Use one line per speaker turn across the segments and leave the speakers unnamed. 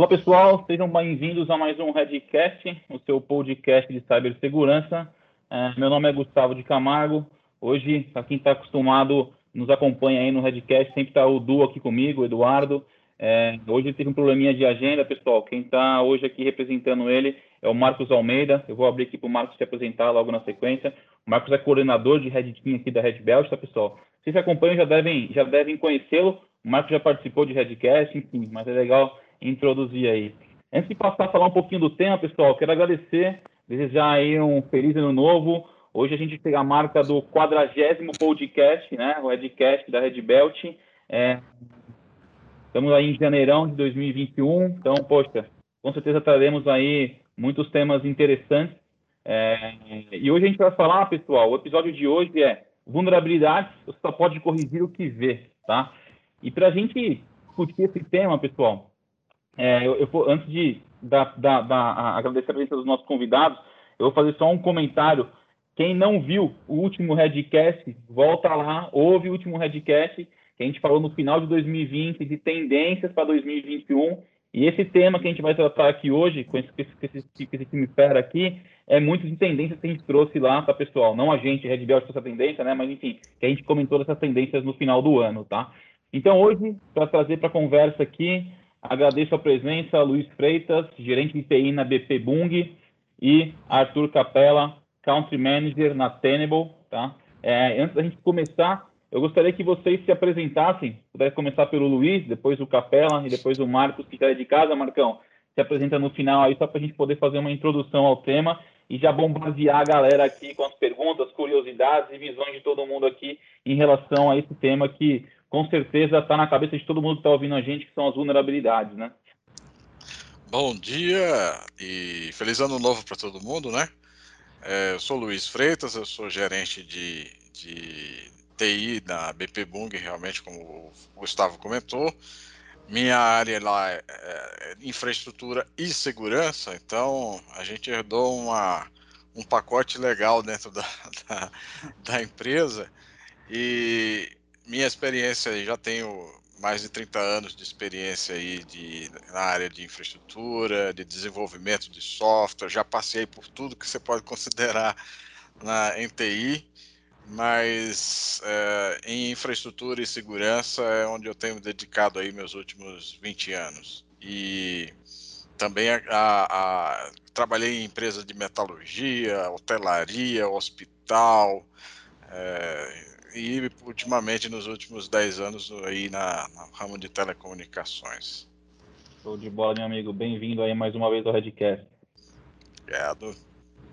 Olá pessoal, sejam bem-vindos a mais um Redcast, o seu podcast de cibersegurança. É, meu nome é Gustavo de Camargo. Hoje, para quem está acostumado, nos acompanha aí no Redcast, sempre está o Du aqui comigo, o Eduardo. É, hoje teve um probleminha de agenda, pessoal. Quem está hoje aqui representando ele é o Marcos Almeida. Eu vou abrir aqui para o Marcos se apresentar logo na sequência. O Marcos é coordenador de Red Team aqui da Red Belt, tá, pessoal? Vocês acompanham já devem, já devem conhecê-lo. O Marcos já participou de Redcast, enfim, mas é legal introduzir aí. Antes de passar a falar um pouquinho do tema, pessoal, quero agradecer, desejar aí um feliz ano novo. Hoje a gente tem a marca do quadragésimo podcast, né? O Redcast da Red Belt. É, estamos aí em janeirão de 2021, então, poxa, com certeza traremos aí muitos temas interessantes. É, e hoje a gente vai falar, pessoal, o episódio de hoje é vulnerabilidades, você só pode corrigir o que vê, tá? E para a gente discutir esse tema, pessoal, é, eu, eu, antes de da, da, da, agradecer a presença dos nossos convidados, eu vou fazer só um comentário. Quem não viu o último Redcast, volta lá, ouve o último Redcast, que a gente falou no final de 2020 de tendências para 2021. E esse tema que a gente vai tratar aqui hoje, com esse, esse, esse, esse time fera aqui, é muito de tendências que a gente trouxe lá, tá, pessoal? Não a gente, Red Belt, essa tendência, né? Mas, enfim, que a gente comentou dessas tendências no final do ano, tá? Então, hoje, para trazer para a conversa aqui, Agradeço a presença Luiz Freitas, gerente de TI na BP Bung, e Arthur Capella, Country Manager na Tenable. Tá? É, antes da gente começar, eu gostaria que vocês se apresentassem. Pudesse começar pelo Luiz, depois o Capella e depois o Marcos, que está é de casa. Marcão, se apresenta no final aí, só para a gente poder fazer uma introdução ao tema e já bombardear a galera aqui com as perguntas, curiosidades e visões de todo mundo aqui em relação a esse tema que com certeza está na cabeça de todo mundo que está ouvindo a gente, que são as vulnerabilidades, né?
Bom dia e feliz ano novo para todo mundo, né? É, eu sou Luiz Freitas, eu sou gerente de, de TI da BP Bung, realmente, como o Gustavo comentou. Minha área lá é, é infraestrutura e segurança, então a gente herdou uma, um pacote legal dentro da, da, da empresa. E minha experiência, já tenho mais de 30 anos de experiência aí de, na área de infraestrutura, de desenvolvimento de software, já passei por tudo que você pode considerar na NTI, mas é, em infraestrutura e segurança é onde eu tenho dedicado aí meus últimos 20 anos. E também a, a, a, trabalhei em empresas de metalurgia, hotelaria, hospital, é, e ultimamente nos últimos 10 anos aí na, no ramo de telecomunicações.
Show de bola, meu amigo. Bem-vindo aí mais uma vez ao Redcast.
Obrigado.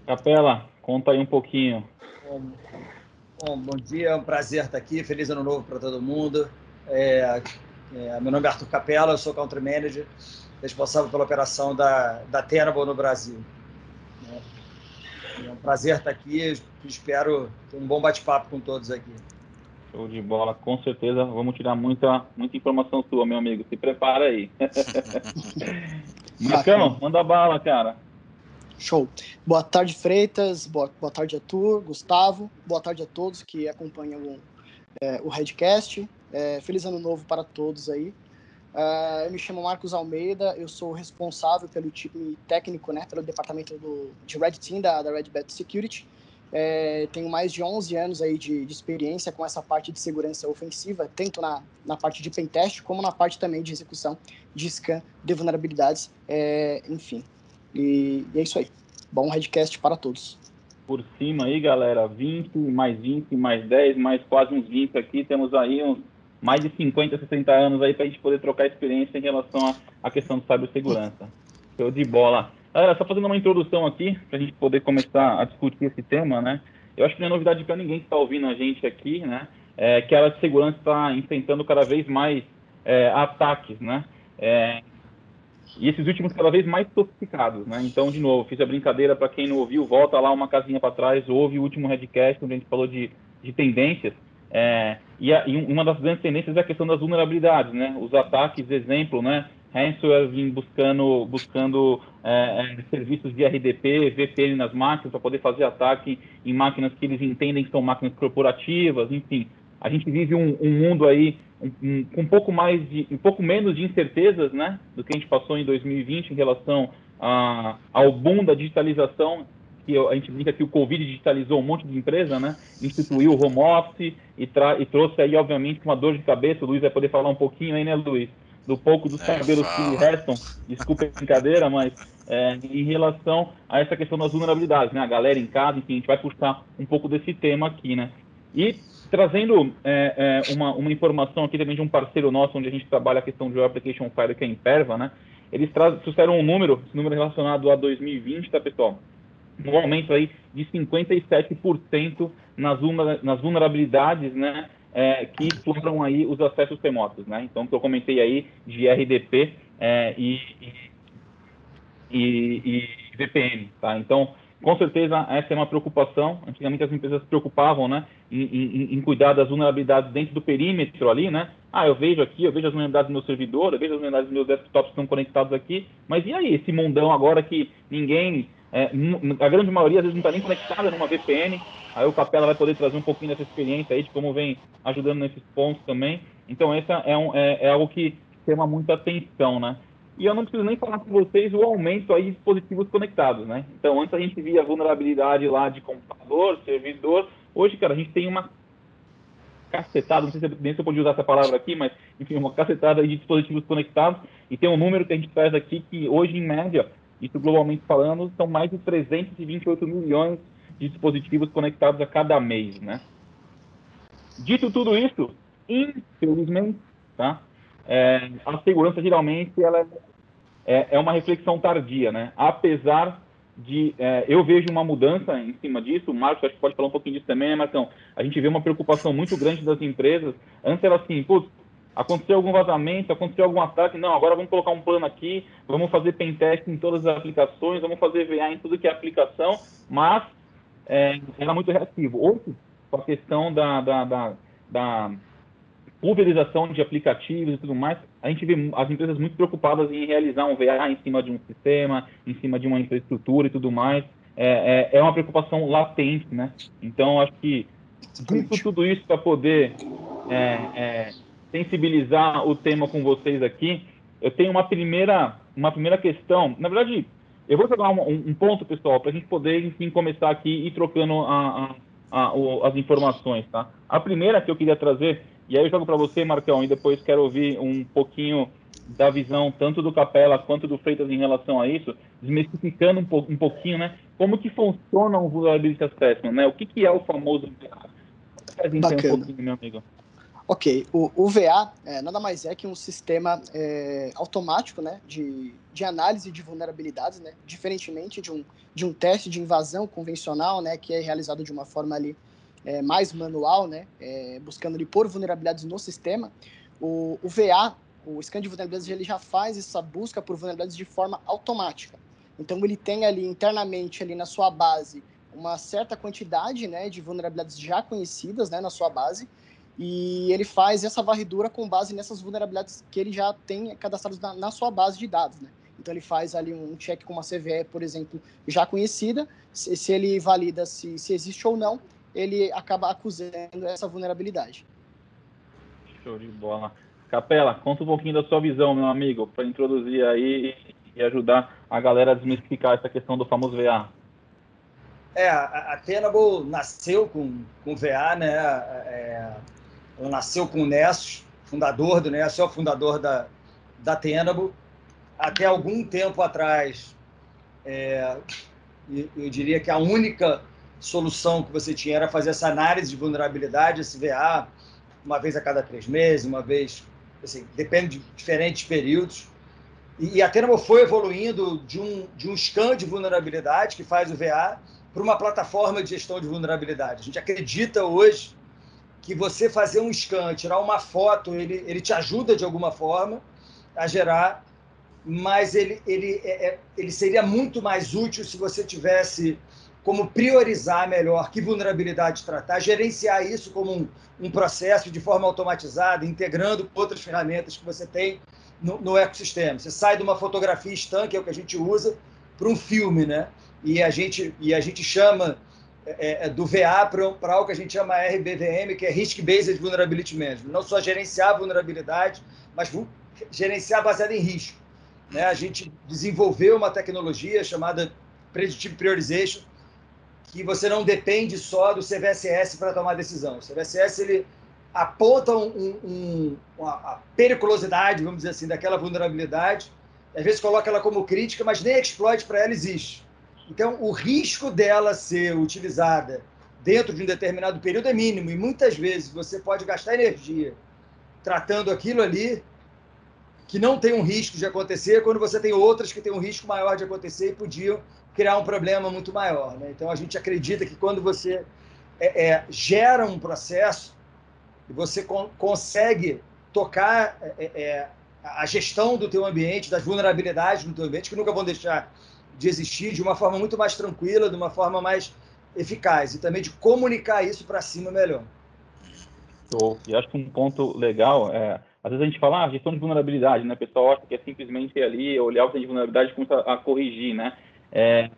Capela, conta aí um pouquinho.
Bom, bom, bom dia, é um prazer estar aqui. Feliz ano novo para todo mundo. É, é, meu nome é Arthur Capela, eu sou Country Manager, responsável pela operação da, da Tenable no Brasil. É um prazer estar aqui. Espero ter um bom bate-papo com todos aqui.
Show de bola, com certeza. Vamos tirar muita, muita informação sua, meu amigo. Se prepara aí. Marcão, manda bala, cara.
Show. Boa tarde, Freitas. Boa, boa tarde, Arthur, Gustavo. Boa tarde a todos que acompanham o, é, o Redcast. É, feliz ano novo para todos aí. Uh, eu me chamo Marcos Almeida, eu sou responsável pelo time técnico, né, pelo departamento do, de Red Team da, da Red Bat Security. É, tenho mais de 11 anos aí de, de, experiência com essa parte de segurança ofensiva, tanto na, na parte de pentest, como na parte também de execução de scan de vulnerabilidades, é, enfim. E, e, é isso aí. Bom Redcast para todos.
Por cima aí, galera, 20, mais 20, mais 10, mais quase uns 20 aqui, temos aí uns mais de 50, 60 anos aí para a gente poder trocar experiência em relação à questão de cibersegurança. Show de bola. Galera, só fazendo uma introdução aqui, para a gente poder começar a discutir esse tema, né? Eu acho que não é novidade para ninguém que está ouvindo a gente aqui, né? É, que a área de segurança está enfrentando cada vez mais é, ataques, né? É, e esses últimos cada vez mais sofisticados, né? Então, de novo, fiz a brincadeira para quem não ouviu, volta lá uma casinha para trás, ouve o último Redcast, onde a gente falou de, de tendências. É, e, a, e, uma das grandes tendências é a questão das vulnerabilidades, né? Os ataques, exemplo, né? Ransomware vem buscando, buscando é, é, serviços de RDP, VPN nas máquinas para poder fazer ataque em máquinas que eles entendem que são máquinas corporativas, enfim. a gente vive um, um mundo aí um, um, com um pouco mais de, um pouco menos de incertezas, né, do que a gente passou em 2020 em relação a, ao boom da digitalização, que a gente brinca que o Covid digitalizou um monte de empresa, né, instituiu o home office e, e trouxe aí, obviamente, uma dor de cabeça, o Luiz vai poder falar um pouquinho aí, né, Luiz, do pouco dos é, cabelos que restam, desculpa a brincadeira, mas é, em relação a essa questão das vulnerabilidades, né, a galera em casa, enfim, a gente vai puxar um pouco desse tema aqui, né, e trazendo é, é, uma, uma, informação aqui também de um parceiro nosso, onde a gente trabalha a questão de Application Fire, que é a Imperva, né? Eles trouxeram um número, esse número relacionado a 2020, tá, pessoal? Um aumento aí de 57% nas, nas vulnerabilidades, né? É, que exploram aí os acessos remotos, né? Então, que eu comentei aí de RDP é, e, e, e, VPN, tá? Então, com certeza, essa é uma preocupação. Antigamente as empresas se preocupavam, né, em, em, em, cuidar das vulnerabilidades dentro do perímetro ali, né? Ah, eu vejo aqui, eu vejo as vulnerabilidades do meu servidor, eu vejo as vulnerabilidades dos meus desktops que estão conectados aqui, mas e aí, esse mundão agora que ninguém, é, a grande maioria às vezes não está nem conectada numa VPN, aí o Capela vai poder trazer um pouquinho dessa experiência aí, de como vem ajudando nesses pontos também. Então, essa é, um, é, é algo que chama muita atenção, né? E eu não preciso nem falar com vocês o aumento aí de dispositivos conectados, né? Então, antes a gente via vulnerabilidade lá de computador, servidor. Hoje, cara, a gente tem uma cacetada, não sei se, nem se eu podia usar essa palavra aqui, mas, enfim, uma cacetada de dispositivos conectados. E tem um número que a gente traz aqui que hoje, em média, isso globalmente falando, são mais de 328 milhões de dispositivos conectados a cada mês, né? Dito tudo isso, infelizmente, tá? É, a segurança geralmente ela é, é uma reflexão tardia, né? Apesar de é, eu vejo uma mudança em cima disso, o Marcos acho que pode falar um pouquinho disso também, né, Marcão? A gente vê uma preocupação muito grande das empresas. Antes era assim, putz, aconteceu algum vazamento, aconteceu algum ataque, não, agora vamos colocar um plano aqui, vamos fazer pentest em todas as aplicações, vamos fazer VA em tudo que é aplicação, mas é, era muito reativo. Com a questão da, da, da, da pulverização de aplicativos e tudo mais, a gente vê as empresas muito preocupadas em realizar um VA em cima de um sistema, em cima de uma infraestrutura e tudo mais. É, é, é uma preocupação latente, né? Então, acho que dito tudo isso para poder é, é, sensibilizar o tema com vocês aqui, eu tenho uma primeira, uma primeira questão. Na verdade, eu vou jogar um, um ponto, pessoal, para a gente poder, enfim, começar aqui e ir trocando a, a, a, as informações, tá? A primeira que eu queria trazer e aí eu jogo para você, Marcão, e depois quero ouvir um pouquinho da visão tanto do Capela quanto do Freitas em relação a isso, desmistificando um, po um pouquinho, né? Como que funciona o Vulnerability Assessment, né? O que, que é o famoso?
Bacana. Um pouquinho, meu amigo. Ok, o, o VA é, nada mais é que um sistema é, automático né, de, de análise de vulnerabilidades, né, diferentemente de um, de um teste de invasão convencional, né, que é realizado de uma forma ali é, mais manual, né, é, buscando ali pôr vulnerabilidades no sistema, o, o VA, o scan de vulnerabilidades, ele já faz essa busca por vulnerabilidades de forma automática. Então ele tem ali internamente ali na sua base uma certa quantidade, né, de vulnerabilidades já conhecidas, né, na sua base, e ele faz essa varredura com base nessas vulnerabilidades que ele já tem cadastradas na, na sua base de dados, né. Então ele faz ali um check com uma CVE, por exemplo, já conhecida, se, se ele valida se, se existe ou não, ele acaba acusando essa vulnerabilidade.
Show de bola. Capela, conta um pouquinho da sua visão, meu amigo, para introduzir aí e ajudar a galera a desmistificar essa questão do famoso VA.
É, a Tenable nasceu com, com VA, né? É, ela nasceu com o Nessus, fundador do Nessus, é o fundador da, da Tenable. Até algum tempo atrás, é, eu diria que a única solução que você tinha era fazer essa análise de vulnerabilidade, esse VA, uma vez a cada três meses, uma vez, assim, depende de diferentes períodos. E, a Tenable foi evoluindo de um, de um scan de vulnerabilidade que faz o VA para uma plataforma de gestão de vulnerabilidade. A gente acredita hoje que você fazer um scan, tirar uma foto, ele, ele te ajuda de alguma forma a gerar, mas ele, ele, é, é ele seria muito mais útil se você tivesse como priorizar melhor que vulnerabilidade tratar, gerenciar isso como um, um processo de forma automatizada, integrando outras ferramentas que você tem no, no ecossistema. Você sai de uma fotografia estanque, é o que a gente usa, para um filme, né? E a gente, e a gente chama é, é do VA para algo que a gente chama RBVM, que é Risk Based Vulnerability Management. Não só gerenciar a vulnerabilidade, mas gerenciar baseado em risco. Né? A gente desenvolveu uma tecnologia chamada Predictive Priorization, que você não depende só do CVSS para tomar decisão. O CVSS ele aponta um, um, uma periculosidade, vamos dizer assim, daquela vulnerabilidade, às vezes coloca ela como crítica, mas nem exploit para ela existe. Então, o risco dela ser utilizada dentro de um determinado período é mínimo, e muitas vezes você pode gastar energia tratando aquilo ali que não tem um risco de acontecer, quando você tem outras que têm um risco maior de acontecer e podiam criar um problema muito maior. Né? Então, a gente acredita que quando você é, é, gera um processo e você con consegue tocar é, é, é, a gestão do teu ambiente, das vulnerabilidades do teu ambiente, que nunca vão deixar de existir, de uma forma muito mais tranquila, de uma forma mais eficaz, e também de comunicar isso para cima melhor.
E acho que um ponto legal é às vezes a gente fala, ah, gestão de vulnerabilidade, né? O pessoal acha que é simplesmente ali olhar o que tem de vulnerabilidade e começar a corrigir, né? É,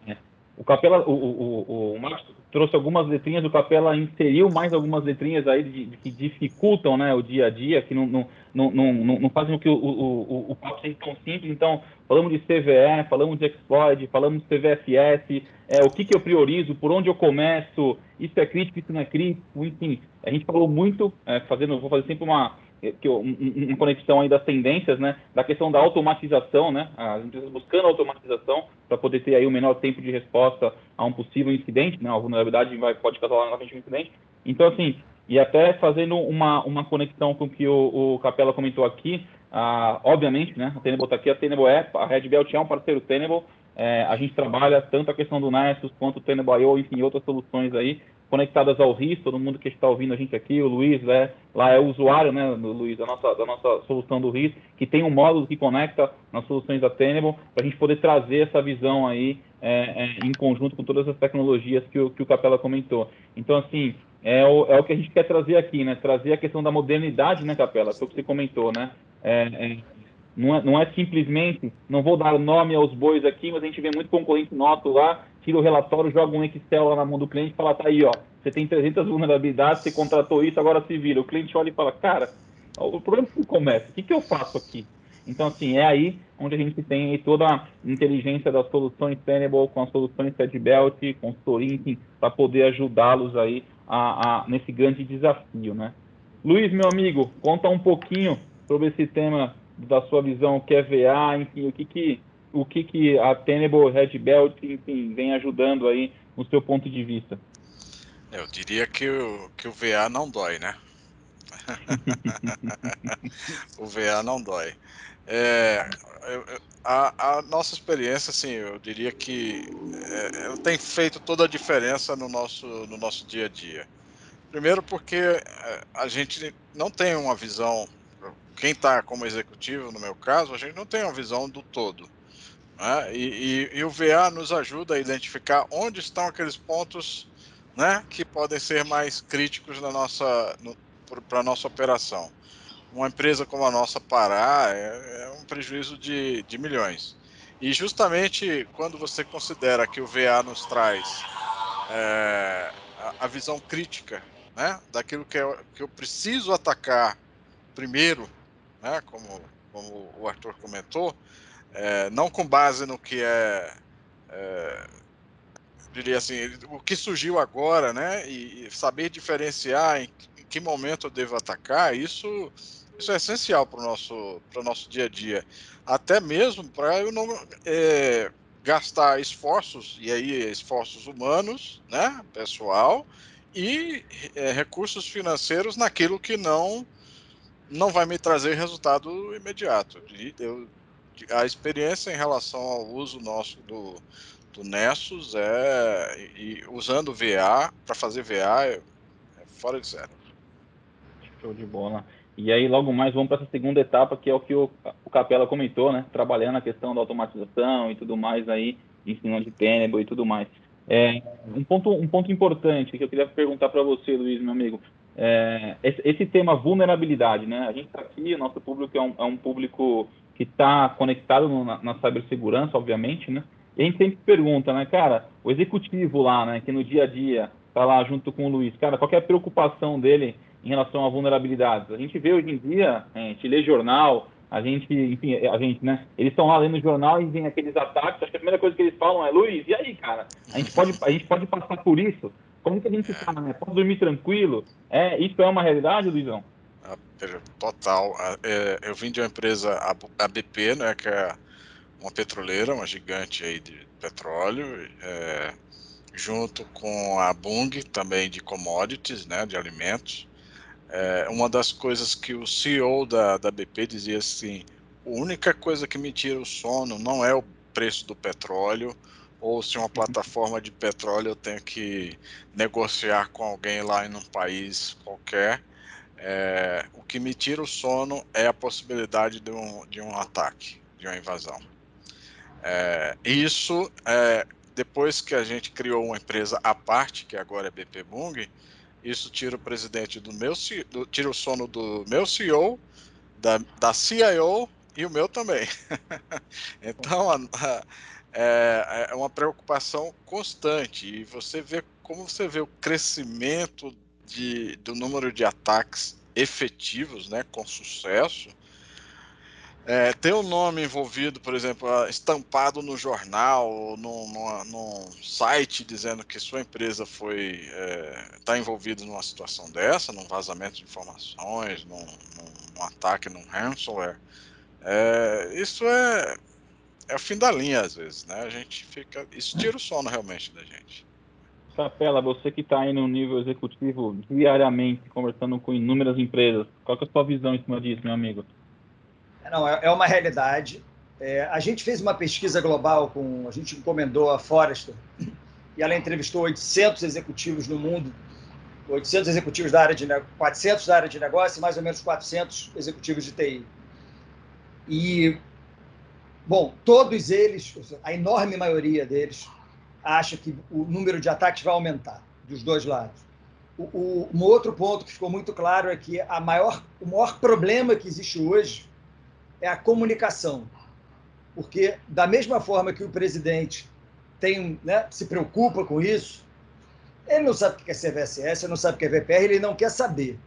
o Capela, o, o, o, Marcos trouxe algumas letrinhas, o Capela inseriu mais algumas letrinhas aí de, de, que dificultam né, o dia a dia, que não, não, não, não, não fazem o que o, papo seja tão simples. Então, falamos de CVE, falamos de exploit, falamos de CVFS, é, o que, que eu priorizo, por onde eu começo, isso é crítico, isso não é crítico, enfim. A gente falou muito, é, fazendo, vou fazer sempre uma que uma conexão aí das tendências, né, da questão da automatização, né, as empresas buscando automatização para poder ter aí o menor tempo de resposta a um possível incidente, né, a vulnerabilidade vai, pode causar lá na frente um incidente. Então, assim, e até fazendo uma, uma conexão com o que o, o Capela comentou aqui, ah, obviamente, né, a Tenable está aqui, a Tenable é, a Red Belt é um parceiro Tenable, é, a gente trabalha tanto a questão do Nessus quanto o Tenable.io, enfim, outras soluções aí, conectadas ao RIS, todo mundo que está ouvindo a gente aqui, o Luiz, né, lá é usuário, né, Luiz, da nossa, da nossa solução do RIS, que tem um módulo que conecta nas soluções da Tenable, para a gente poder trazer essa visão aí é, é, em conjunto com todas as tecnologias que o, que o Capela comentou. Então, assim, é o, é o que a gente quer trazer aqui, né, trazer a questão da modernidade, né, Capela, foi o que você comentou, né, é, é não é, não é simplesmente, não vou dar nome aos bois aqui, mas a gente vê muito concorrente nosso lá tira o relatório, joga um Excel lá na mão do cliente e fala, tá aí, ó, você tem 300 vulnerabilidades, você contratou isso, agora se vira. O cliente olha e fala, cara, o problema é que começa, o que, que eu faço aqui? Então, assim, é aí onde a gente tem toda a inteligência das soluções Tenable com as soluções Belt, consultoria, enfim, para poder ajudá-los aí a, a, nesse grande desafio, né? Luiz, meu amigo, conta um pouquinho sobre esse tema da sua visão, o que é VA, enfim, o que que o que, que a Tenable Red Belt, enfim, vem ajudando aí no seu ponto de vista?
Eu diria que o, que o VA não dói, né? o VA não dói. É, a, a, nossa experiência, assim, eu diria que é, tem feito toda a diferença no nosso, no nosso dia a dia. Primeiro porque é, a gente não tem uma visão, quem está como executivo, no meu caso, a gente não tem uma visão do todo. Né? E, e, e, o VA nos ajuda a identificar onde estão aqueles pontos né, que podem ser mais críticos na nossa, para a nossa operação. Uma empresa como a nossa parar é, é um prejuízo de, de milhões. E justamente quando você considera que o VA nos traz é, a, a, visão crítica né, daquilo que, é, que eu preciso atacar primeiro, né, como, como o Arthur comentou, é, não com base no que é, é, diria assim, o que surgiu agora, né? E, e saber diferenciar em, em, que momento eu devo atacar, isso, isso é essencial para o nosso, nosso dia a dia. Até mesmo para eu não é, gastar esforços, e aí esforços humanos, né? Pessoal, e é, recursos financeiros naquilo que não não vai me trazer resultado imediato. Eu a experiência em relação ao uso nosso do, do Nessus é e usando VA para fazer VA é, é, fora de série.
Show de bola. E aí logo mais vamos para essa segunda etapa que é o que o, o Capela comentou, né? Trabalhando a questão da automatização e tudo mais aí, ensinando de Tenable e tudo mais. É, um ponto um ponto importante que eu queria perguntar para você, Luiz, meu amigo. É, esse, esse, tema vulnerabilidade, né? A gente está aqui, o nosso público é um, é um público que está conectado no, na, na cibersegurança, obviamente, né? E a gente sempre pergunta, né, cara, o executivo lá, né, que no dia a dia está lá junto com o Luiz. Cara, qual é a preocupação dele em relação a vulnerabilidades? A gente vê hoje em dia, a gente lê jornal, a gente, enfim, a gente, né? Eles estão lá lendo jornal e vem aqueles ataques. Acho que a primeira coisa que eles falam é, Luiz, e aí, cara? A gente pode, a gente pode passar por isso? Como que a gente está, né? Pode dormir tranquilo? É, isso é uma realidade, Luizão?
Ah, total. Ah, é, eu vim de uma empresa, a BP, né, que é uma petroleira, uma gigante aí de petróleo, é, junto com a Bung, também de commodities, né, de alimentos. É, uma das coisas que o CEO da, da BP dizia assim, a única coisa que me tira o sono não é o preço do petróleo, ou se uma uhum. plataforma de petróleo eu tenho que negociar com alguém lá em um país qualquer, é, o que me tira o sono é a possibilidade de um, de um ataque, de uma invasão. É, isso, é, depois que a gente criou uma empresa à parte, que agora é BP Bung, isso tira o presidente do meu, do, tira o sono do meu CEO, da, da CIO e o meu também. então, a, a, é, é uma preocupação constante e você vê como você vê o crescimento de, do número de ataques efetivos, né, com sucesso, é, ter o um nome envolvido, por exemplo, estampado no jornal, num, num site dizendo que sua empresa foi está é, tá envolvida numa situação dessa, num vazamento de informações, num, num ataque, num ransomware, é, isso é, é o fim da linha às vezes, né? A gente fica, isso tira o sono realmente da gente.
Capela, você que está aí no nível executivo diariamente, conversando com inúmeras empresas, qual é a sua visão em cima disso, meu amigo?
Não, é, é uma realidade. É, a gente fez uma pesquisa global com, a gente encomendou a Forrester e ela entrevistou 800 executivos no mundo, 800 executivos da área de 400 da área de negócio e mais ou menos 400 executivos de TI. E bom, todos eles, a enorme maioria deles acha que o número de ataques vai aumentar dos dois lados. O, o, um outro ponto que ficou muito claro é que a maior, o maior problema que existe hoje é a comunicação. Porque, da mesma forma que o presidente tem, né, se preocupa com isso, ele não sabe o que é CVSS, ele não sabe o que é VPR, ele não quer saber.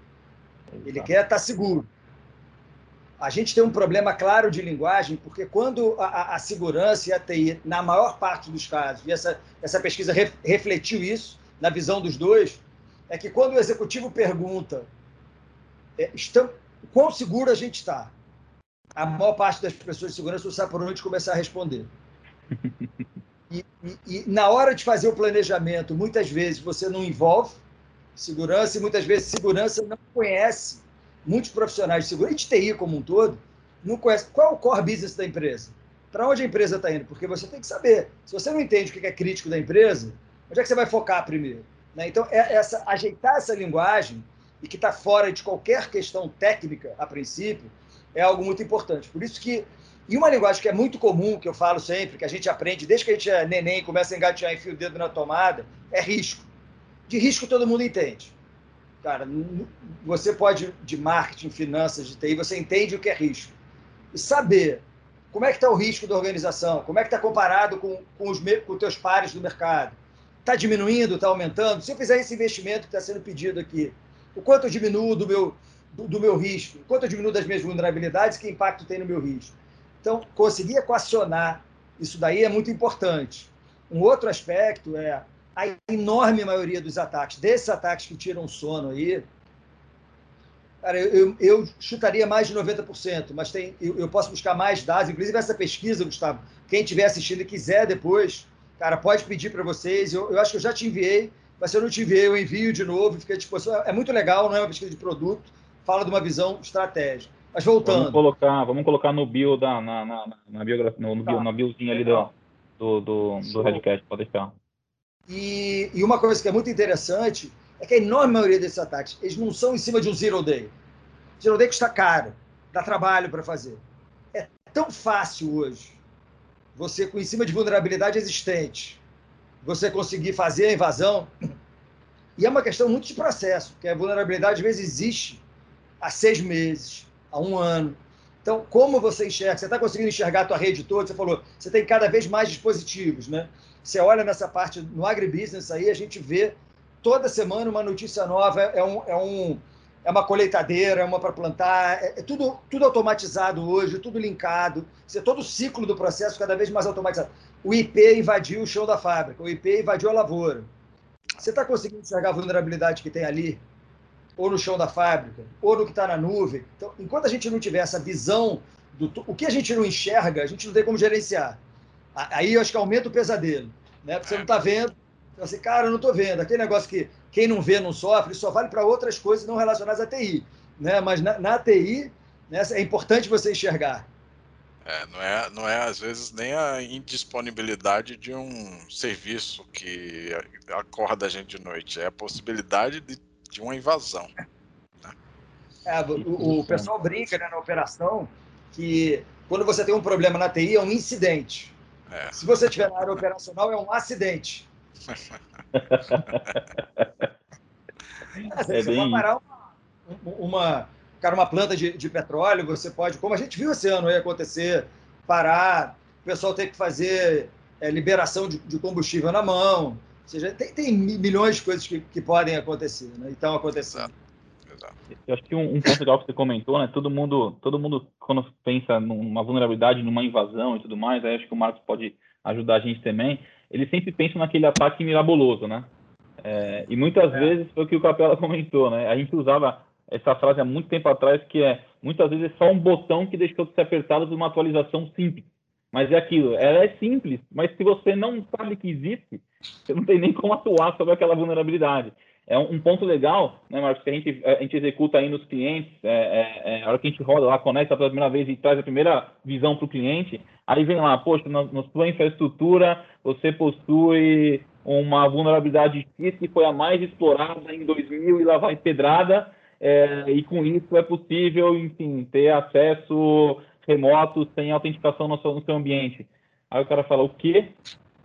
Ele quer estar seguro a gente tem um problema claro de linguagem, porque quando a, a, segurança e a TI, na maior parte dos casos, e essa, essa pesquisa re, refletiu isso, na visão dos dois, é que quando o executivo pergunta é, estão, quão seguro a gente está, a maior parte das pessoas de segurança não sabe por onde começar a responder. E, e, e, na hora de fazer o planejamento, muitas vezes você não envolve segurança e muitas vezes segurança não conhece muitos profissionais de segurança, de TI como um todo, não conhecem qual é o core business da empresa. Para onde a empresa está indo? Porque você tem que saber. Se você não entende o que é crítico da empresa, onde é que você vai focar primeiro? Né? Então, é essa, ajeitar essa linguagem, e que está fora de qualquer questão técnica, a princípio, é algo muito importante. Por isso que, e uma linguagem que é muito comum, que eu falo sempre, que a gente aprende desde que a gente é neném começa a engatear e enfia o dedo na tomada, é risco. De risco todo mundo entende. Cara, você pode, de marketing, finanças, de TI, você entende o que é risco. E saber como é que está o risco da organização, como é que está comparado com, com os com teus pares do mercado. Está diminuindo, está aumentando? Se eu fizer esse investimento que está sendo pedido aqui, o quanto eu diminuo do meu, do, meu risco, quanto eu diminuo das minhas vulnerabilidades, que impacto tem no meu risco. Então, conseguir equacionar isso daí é muito importante. Um outro aspecto é a enorme maioria dos ataques, desses ataques que tiram sono aí, cara, eu, eu chutaria mais de 90%, mas tem, eu, eu, posso buscar mais dados, inclusive essa pesquisa, Gustavo, quem estiver assistindo e quiser depois, cara, pode pedir para vocês, eu, eu acho que eu já te enviei, mas se eu não te enviei, eu envio de novo, fica à disposição. É muito legal, não é uma pesquisa de produto, fala de uma visão estratégica. Mas voltando.
Vamos colocar, vamos colocar no bio da, na, na, na biografia, no, no, bio, tá. na biozinha ali do, do, do, do Redcast, pode deixar.
E, e, uma coisa que é muito interessante é que a enorme maioria desses ataques, eles não são em cima de um zero day. Zero day custa caro, dá trabalho para fazer. É tão fácil hoje você, em cima de vulnerabilidade existente, você conseguir fazer a invasão. E é uma questão muito de processo, porque a vulnerabilidade às vezes existe há seis meses, há um ano. Então, como você enxerga? Você está conseguindo enxergar a tua rede toda? Você falou, você tem cada vez mais dispositivos, né? Você olha nessa parte no agribusiness aí, a gente vê toda semana uma notícia nova, é, um, é, um, é uma colheitadeira, é uma para plantar, é, é, tudo, tudo automatizado hoje, tudo linkado, é todo o ciclo do processo cada vez mais automatizado. O IP invadiu o chão da fábrica, o IP invadiu a lavoura. Você está conseguindo enxergar a vulnerabilidade que tem ali? Ou no chão da fábrica, ou no que está na nuvem. Então, enquanto a gente não tiver essa visão do o que a gente não enxerga, a gente não tem como gerenciar. Aí eu acho que aumenta o pesadelo, né? Porque você não está vendo, então, assim, cara, eu não estou vendo. Aquele negócio que quem não vê não sofre, só vale para outras coisas não relacionadas à TI. Né? Mas na, na TI, né, é importante você enxergar.
É, não, é, não é, às vezes, nem a indisponibilidade de um serviço que acorda a gente de noite, é a possibilidade de, de uma invasão. Né?
É, o, o, pessoal brinca né, na operação que quando você tem um problema na TI é um incidente. É. Se você estiver na área operacional, é um acidente. você é bem... parar uma, uma, cara, uma planta de, de, petróleo, você pode, como a gente viu esse ano aí acontecer, parar, o pessoal tem que fazer é, liberação de, de, combustível na mão. Ou seja, tem, tem milhões de coisas que, que podem acontecer, né? E estão acontecendo.
Eu acho que um, um, ponto legal que você comentou, né? Todo mundo, todo mundo quando pensa numa vulnerabilidade, numa invasão e tudo mais, aí acho que o Marcos pode ajudar a gente também eles sempre pensam naquele ataque miraboloso, né? É, e muitas é. vezes foi o que o Capela comentou, né? A gente usava essa frase há muito tempo atrás, que é muitas vezes é só um botão que deixou de ser apertado por uma atualização simples. Mas é aquilo, ela é simples, mas se você não sabe que existe, você não tem nem como atuar sobre aquela vulnerabilidade. É um, ponto legal, né, Marcos, que a gente, a gente executa aí nos clientes, é, é, é, a hora que a gente roda lá, conecta pela primeira vez e traz a primeira visão para o cliente, Aí vem lá, poxa, na, na sua infraestrutura você possui uma vulnerabilidade X que foi a mais explorada em 2000 e lá vai pedrada, é, e com isso é possível, enfim, ter acesso remoto sem autenticação no seu, no seu ambiente. Aí o cara fala, o quê?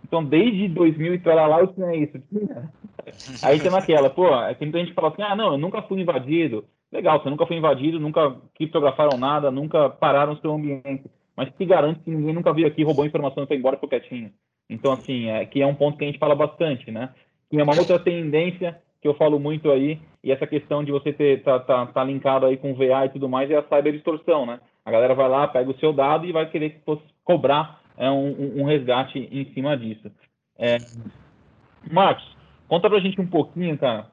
Então, desde 2000 e lá, lá eu tinha isso. Aí tem naquela, pô, é que muita gente fala assim, ah, não, eu nunca fui invadido. Legal, você nunca foi invadido, nunca criptografaram nada, nunca pararam o seu ambiente mas que garante que ninguém nunca veio aqui, roubou informação e foi embora ficou quietinho. Então, assim, é, que é um ponto que a gente fala bastante, né? E é uma outra tendência que eu falo muito aí, e essa questão de você ter tá, tá, tá linkado aí com VA e tudo mais, é a cyber extorsão, né? A galera vai lá, pega o seu dado e vai querer cobrar é, um, um, resgate em cima disso. É... Marcos, conta pra gente um pouquinho, cara,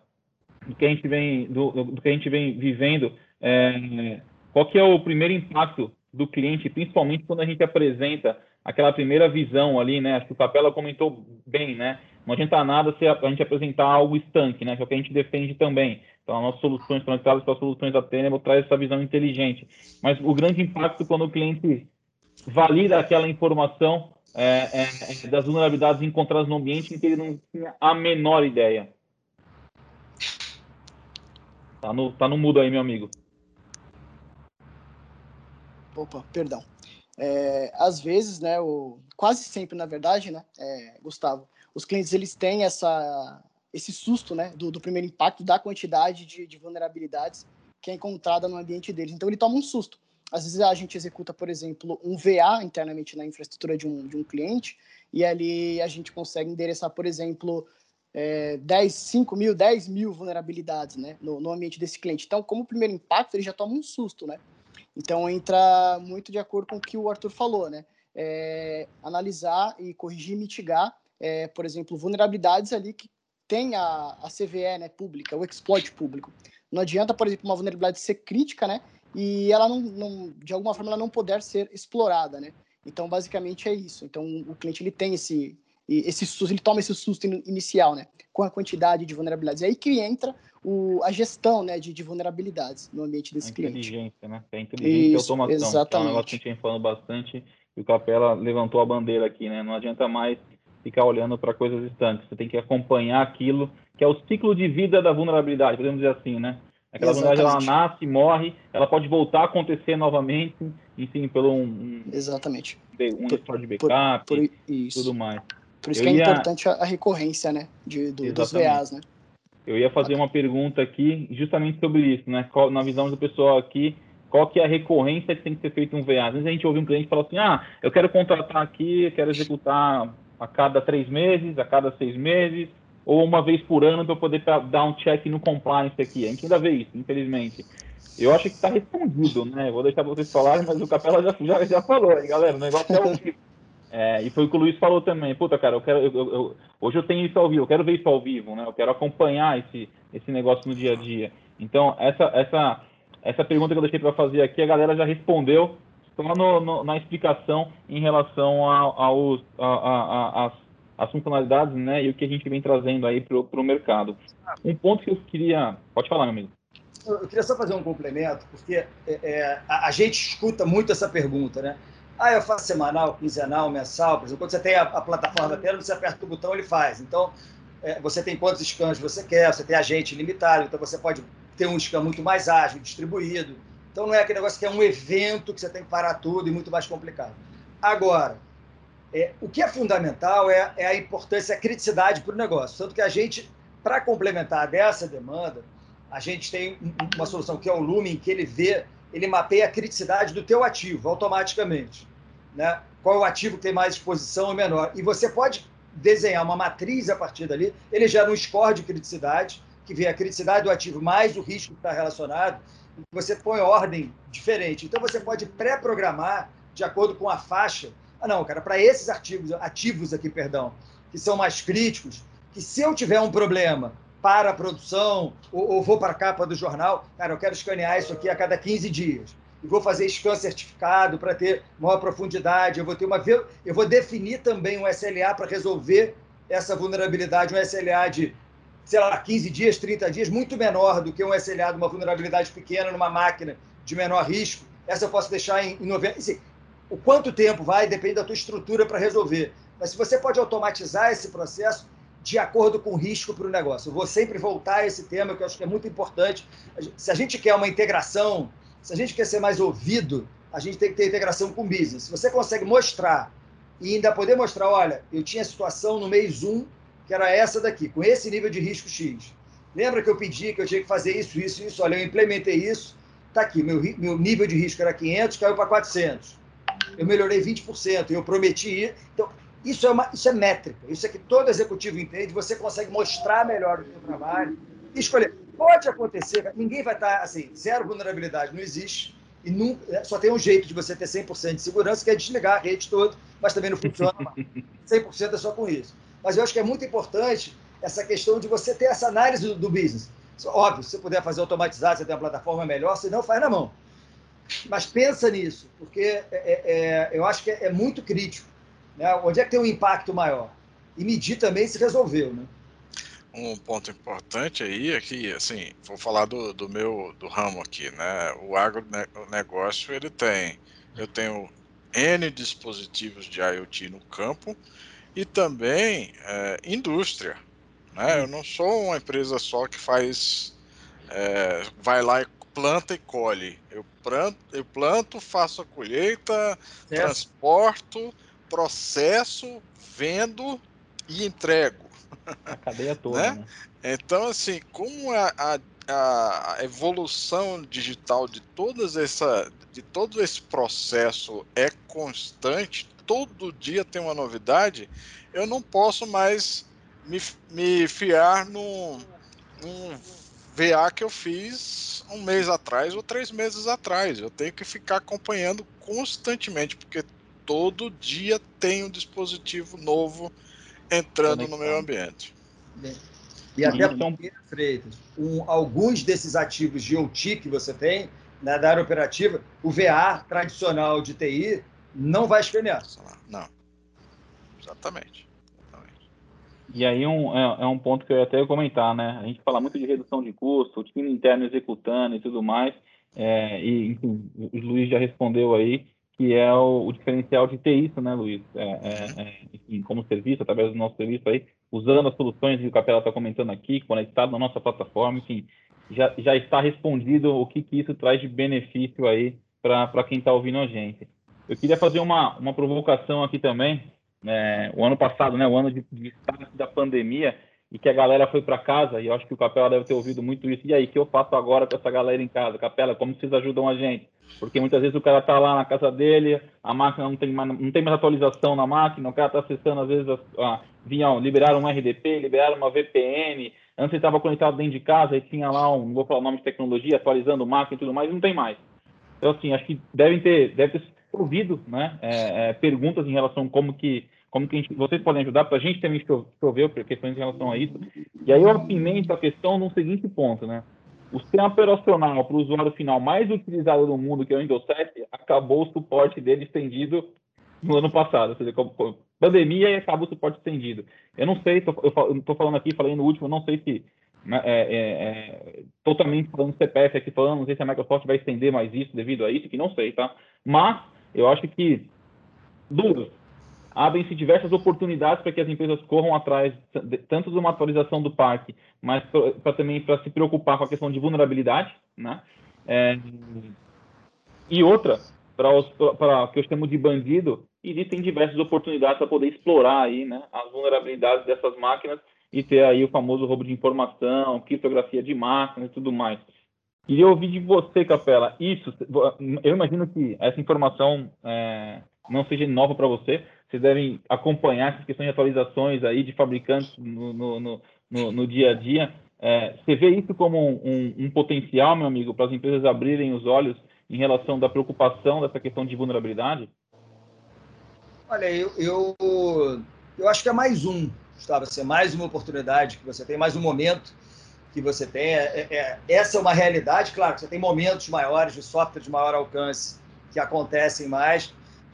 do que a gente vem, do, do que a gente vem vivendo. É... Qual que é o primeiro impacto do cliente, principalmente quando a gente apresenta aquela primeira visão ali, né? Acho que o Capela comentou bem, né? Não adianta nada se a, gente apresentar algo estanque, né? Que é o que a gente defende também. Então, as nossas soluções conectadas com as soluções da Tenable traz essa visão inteligente. Mas o grande impacto quando o cliente valida aquela informação é, é, é das vulnerabilidades encontradas no ambiente em que ele não tinha a menor ideia. Tá no, tá no mudo aí, meu amigo.
Opa, perdão. É, às vezes, né, o, quase sempre, na verdade, né, é, Gustavo, os clientes eles têm essa, esse susto, né, do, do primeiro impacto da quantidade de, de, vulnerabilidades que é encontrada no ambiente deles. Então ele toma um susto. Às vezes a gente executa, por exemplo, um VA internamente na infraestrutura de um, de um cliente e ali a gente consegue endereçar, por exemplo, é, 10, 5 mil, 10 mil vulnerabilidades, né, no, no ambiente desse cliente. Então, como primeiro impacto, ele já toma um susto, né? Então entra muito de acordo com o que o Arthur falou, né? É, analisar e corrigir, mitigar, é, por exemplo, vulnerabilidades ali que tem a, a CVE né, pública, o exploit público. Não adianta, por exemplo, uma vulnerabilidade ser crítica, né? E ela não, não, de alguma forma, ela não poder ser explorada, né? Então, basicamente é isso. Então, o cliente ele tem esse, esse susto, ele toma esse susto inicial, né? Com a quantidade de vulnerabilidades. É aí que entra o, a gestão né, de, de, vulnerabilidades no ambiente desse
a
cliente.
Inteligência, né? É inteligência e automação. Exatamente. É um negócio que a gente vem falando bastante e o Capela levantou a bandeira aqui, né? Não adianta mais ficar olhando para coisas estanques. Você tem que acompanhar aquilo que é o ciclo de vida da vulnerabilidade, podemos dizer assim, né? Aquela vulnerabilidade ela nasce, morre, ela pode voltar a acontecer novamente, enfim, pelo um,
Exatamente.
um por, de backup por, por tudo mais.
Por isso Eu que é ia... importante a, recorrência, né? De, do, dos VAs, né?
Eu ia fazer uma pergunta aqui justamente sobre isso, né? Qual, na visão do pessoal aqui, qual que é a recorrência que tem que ser feito um VA? Às vezes a gente ouve um cliente falar assim, ah, eu quero contratar aqui, eu quero executar a cada três meses, a cada seis meses. ou uma vez por ano para eu poder dar um check no compliance aqui? A gente ainda vê isso, infelizmente. Eu acho que está respondido, né? Vou deixar vocês falarem, mas o Capela já, já, já falou, hein, galera. O negócio é o é, e foi o que o Luiz falou também. Puta, cara, eu quero. Eu, eu, hoje eu tenho isso ao vivo, eu quero ver isso ao vivo, né? Eu quero acompanhar esse, esse negócio no dia a dia. Então, essa, essa, essa pergunta que eu deixei para fazer aqui, a galera já respondeu só no, no, na explicação em relação aos, a, a, a, funcionalidades né, e o que a gente vem trazendo aí para o mercado. Um ponto que eu queria. Pode falar, meu amigo.
Eu queria só fazer um complemento, porque é, é, a, a gente escuta muito essa pergunta, né? Ah, eu faço semanal, quinzenal, mensal. Por exemplo, quando você tem a, a plataforma da tela, você aperta o botão, ele faz. Então, é, você tem quantos scans você quer, você tem agente limitado, então você pode ter um scan muito mais ágil, distribuído. Então, não é aquele negócio que é um evento que você tem que parar tudo e muito mais complicado. Agora, é, o que é fundamental é, é a importância, a criticidade para o negócio. Tanto que a gente, para complementar dessa demanda, a gente tem uma solução que é o Lumen, que ele vê ele mapeia a criticidade do teu ativo automaticamente. Né? Qual é o ativo que tem mais exposição ou menor. E você pode desenhar uma matriz a partir dali, ele gera um score de criticidade, que vê a criticidade do ativo mais o risco que está relacionado, e você põe ordem diferente. Então você pode pré-programar de acordo com a faixa. Ah, não, cara, para esses ativos, ativos aqui, perdão, que são mais críticos, que se eu tiver um problema para a produção, ou, ou, vou para a capa do jornal, cara, eu quero escanear isso aqui a cada 15 dias. E vou fazer scan certificado para ter maior profundidade. Eu vou ter uma. Eu vou definir também um SLA para resolver essa vulnerabilidade, um SLA de, sei lá, 15 dias, 30 dias, muito menor do que um SLA de uma vulnerabilidade pequena numa máquina de menor risco. Essa eu posso deixar em, em 90. Assim, o quanto tempo vai depende da tua estrutura para resolver. Mas se você pode automatizar esse processo, de acordo com o risco para o negócio. Eu vou sempre voltar a esse tema, que eu acho que é muito importante. Se a gente quer uma integração, se a gente quer ser mais ouvido, a gente tem que ter integração com o business. Se você consegue mostrar e ainda poder mostrar, olha, eu tinha situação no mês 1, que era essa daqui, com esse nível de risco X. Lembra que eu pedi que eu tinha que fazer isso, isso, isso? Olha, eu implementei isso, está aqui, meu, meu nível de risco era 500, caiu para 400. Eu melhorei 20%, eu prometi. Então, isso é, uma, isso é métrica, isso é que todo executivo entende, você consegue mostrar melhor o seu trabalho e escolher. Pode acontecer, ninguém vai estar assim, zero vulnerabilidade, não existe, e não, é, só tem um jeito de você ter 100% de segurança, que é desligar a rede toda, mas também não funciona 100% é só com isso. Mas eu acho que é muito importante essa questão de você ter essa análise do, do business. Óbvio, se você puder fazer automatizado, você tem uma plataforma melhor, se não, faz na mão. Mas pensa nisso, porque é, é, é eu acho que é, é muito crítico né? Onde é que tem um impacto maior? E medir também se resolveu, né?
Um ponto importante aí é que, assim, vou falar do, do meu do ramo aqui, né? O agronegócio ele tem, eu tenho N dispositivos de IoT no campo e também é, indústria, né? Eu não sou uma empresa só que faz, é, vai lá e planta e colhe. Eu planto, eu planto faço a colheita, certo. transporto processo, vendo e entrego.
A cadeia toda. né? Né?
Então, assim, como a, a, a, evolução digital de todas essa, de todo esse processo é constante, todo dia tem uma novidade, eu não posso mais me, me fiar num, num VA que eu fiz um mês atrás ou três meses atrás. Eu tenho que ficar acompanhando constantemente, porque todo dia tem um dispositivo novo entrando Conectado. no meio ambiente.
Bem, e até porque, Freitas, um, alguns desses ativos de OT que você tem, né, da área operativa, o VA tradicional de TI não vai escanear.
Não. Exatamente.
E aí um, é, é, um ponto que eu ia até comentar, né? A gente fala muito de redução de custo, o time interno executando e tudo mais. É, e enfim, o Luiz já respondeu aí que é o, o, diferencial de ter isso, né, Luiz? É, é, é, enfim, como serviço, através do nosso serviço aí, usando as soluções que o Capela está comentando aqui, conectado na nossa plataforma, enfim, já, já está respondido o que, que isso traz de benefício aí para quem está ouvindo a gente. Eu queria fazer uma, uma provocação aqui também. Né, o ano passado, né, o ano de, de da pandemia, e que a galera foi para casa, e eu acho que o Capela deve ter ouvido muito isso. E aí, o que eu faço agora com essa galera em casa? Capela, como vocês ajudam a gente? Porque muitas vezes o cara tá lá na casa dele, a máquina não tem mais, não tem mais atualização na máquina, o cara tá acessando, às vezes, vinha, liberaram um RDP, liberaram uma VPN, antes ele estava conectado dentro de casa e tinha lá um, vou falar o nome de tecnologia, atualizando máquina e tudo mais, não tem mais. Então, assim, acho que devem ter, deve ter ouvido, né, é, é, perguntas em relação a como que como que gente, vocês podem ajudar, para a gente também chover questões em relação a isso. E aí eu apimento a questão num seguinte ponto, né? O sistema operacional para o usuário final mais utilizado no mundo, que é o Windows 7, acabou o suporte dele estendido no ano passado, ou seja, pandemia e acaba o suporte estendido. Eu não sei, tô, eu estou falando aqui, falei no último, não sei se né, é, é, é, totalmente falando CPF aqui falando, não sei se a Microsoft vai estender mais isso devido a isso, que não sei, tá? Mas eu acho que duros abrem-se diversas oportunidades para que as empresas corram atrás tanto de uma atualização do parque, mas para também para se preocupar com a questão de vulnerabilidade, né? É, e outra, para o que eu chamo de bandido, existem diversas oportunidades para poder explorar aí, né, as vulnerabilidades dessas máquinas e ter aí o famoso roubo de informação, criptografia de máquinas e tudo mais. Queria ouvir de você, Capela, isso, eu imagino que essa informação é, não seja nova para você, vocês devem acompanhar essas questões de atualizações aí de fabricantes no, no, no, no dia a dia. É, você vê isso como um, um, um, potencial, meu amigo, para as empresas abrirem os olhos em relação da preocupação dessa questão de vulnerabilidade?
Olha, eu, eu, eu acho que é mais um, Gustavo, assim, é mais uma oportunidade que você tem, mais um momento que você tem. É, é, é essa é uma realidade, claro, você tem momentos maiores de software de maior alcance que acontecem mais,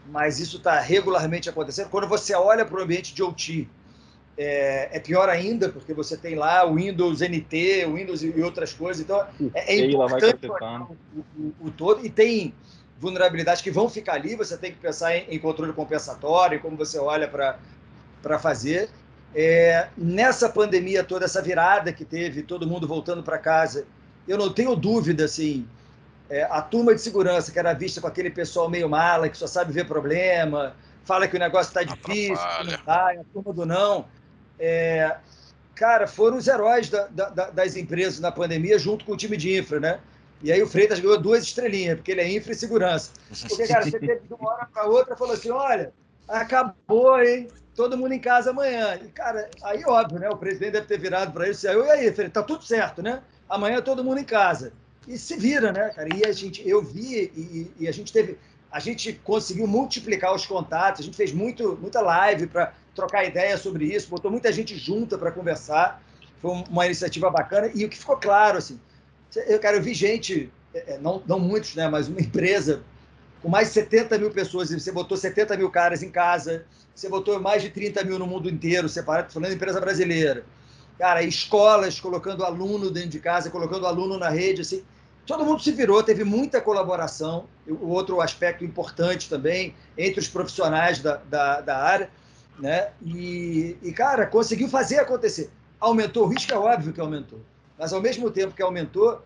mas isso está regularmente acontecendo. Quando você olha para o ambiente de OT, é, é, pior ainda, porque você tem lá o Windows NT, o Windows e outras coisas. Então, é, é importante o, o, o, todo. E tem vulnerabilidades que vão ficar ali, você tem que pensar em, em controle compensatório, como você olha para fazer. É, nessa pandemia toda, essa virada que teve, todo mundo voltando para casa, eu não tenho dúvida, assim, é, a turma de segurança, que era vista com aquele pessoal meio mala, que só sabe ver problema, fala que o negócio está difícil, que não tá, a turma do não. É, cara, foram os heróis da, da, das empresas na pandemia, junto com o time de infra, né? E aí o Freitas ganhou duas estrelinhas, porque ele é infra e segurança. Porque, cara, você teve de uma hora para outra falou assim: olha, acabou, hein? Todo mundo em casa amanhã. E, cara, aí óbvio, né? O presidente deve ter virado para isso e aí, e aí, Freitas, tá tudo certo, né? Amanhã todo mundo em casa e se vira, né, cara? E a gente, eu vi e, e, a gente teve, a gente conseguiu multiplicar os contatos, a gente fez muito, muita live para trocar ideia sobre isso, botou muita gente junta para conversar, foi uma iniciativa bacana. E o que ficou claro, assim, eu, cara, eu vi gente, é, é, não, não muitos, né, mas uma empresa com mais de 70 mil pessoas, você botou 70 mil caras em casa, você botou mais de 30 mil no mundo inteiro, separado, falando empresa brasileira cara, escolas colocando aluno dentro de casa, colocando aluno na rede, assim, todo mundo se virou, teve muita colaboração. O outro aspecto importante também entre os profissionais da, da, da área, né? E, e, cara, conseguiu fazer acontecer. Aumentou o risco, é óbvio que aumentou, mas ao mesmo tempo que aumentou,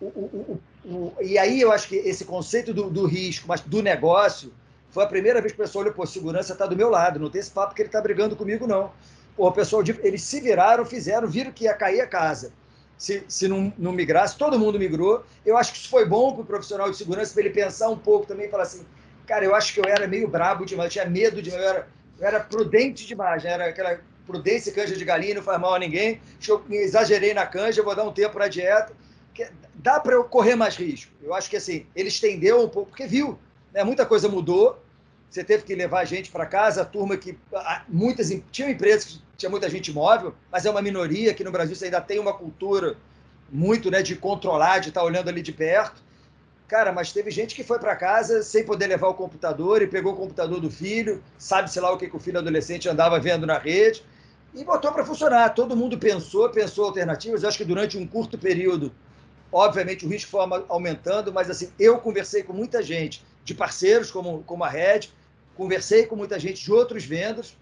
o, o, o, o e aí eu acho que esse conceito do, do, risco, mas do negócio, foi a primeira vez que o pessoal olhou, pô, segurança está do meu lado, não tem esse papo que ele está brigando comigo, não o pessoal, eles se viraram, fizeram, viram que ia cair a casa. Se, se não, não migrasse, todo mundo migrou. Eu acho que isso foi bom para o profissional de segurança, para ele pensar um pouco também falar assim: cara, eu acho que eu era meio brabo demais, tinha medo demais, eu era, eu era prudente demais, né? era aquela prudência canja de galinha, não faz mal a ninguém. Eu exagerei na canja, vou dar um tempo para a dieta. Dá para eu correr mais risco. Eu acho que assim, ele estendeu um pouco, porque viu, né? muita coisa mudou, você teve que levar gente para casa, a turma que. Muitas, tinha empresas que tinha muita gente móvel, mas é uma minoria que no Brasil você ainda tem uma cultura muito né, de controlar, de estar tá olhando ali de perto. Cara, mas teve gente que foi para casa sem poder levar o computador e pegou o computador do filho, sabe-se lá o que, que o filho adolescente andava vendo na rede, e botou para funcionar. Todo mundo pensou, pensou alternativas. Eu acho que durante um curto período, obviamente, o risco foi aumentando, mas assim, eu conversei com muita gente de parceiros como, como a Red, conversei com muita gente de outros vendas,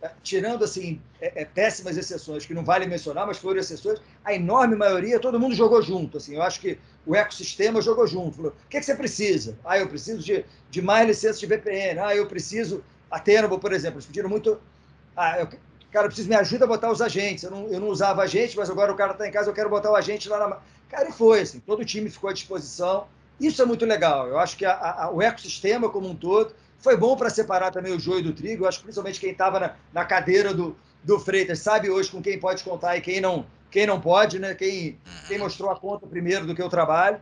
eh, tirando assim é, é, péssimas exceções que não vale mencionar, mas foram exceções, a enorme maioria todo mundo jogou junto. Assim, eu acho que o ecossistema jogou junto. Falou: o que, é que você precisa? Ah, eu preciso de, de mais licenças de VPN. Ah, eu preciso a Tenable, por exemplo. Eles pediram muito. Ah, eu, cara, preciso me ajuda a botar os agentes. Eu não, eu não usava agente, mas agora o cara está em casa, eu quero botar o agente lá na. Cara, e foi assim, todo o time ficou à disposição. Isso é muito legal. Eu acho que a, a, o ecossistema como um todo foi bom para separar também o joio do trigo. Eu acho que principalmente quem estava na, na, cadeira do, do Freitas sabe hoje com quem pode contar e quem não, quem não pode, né? Quem, quem mostrou a conta primeiro do que o trabalho.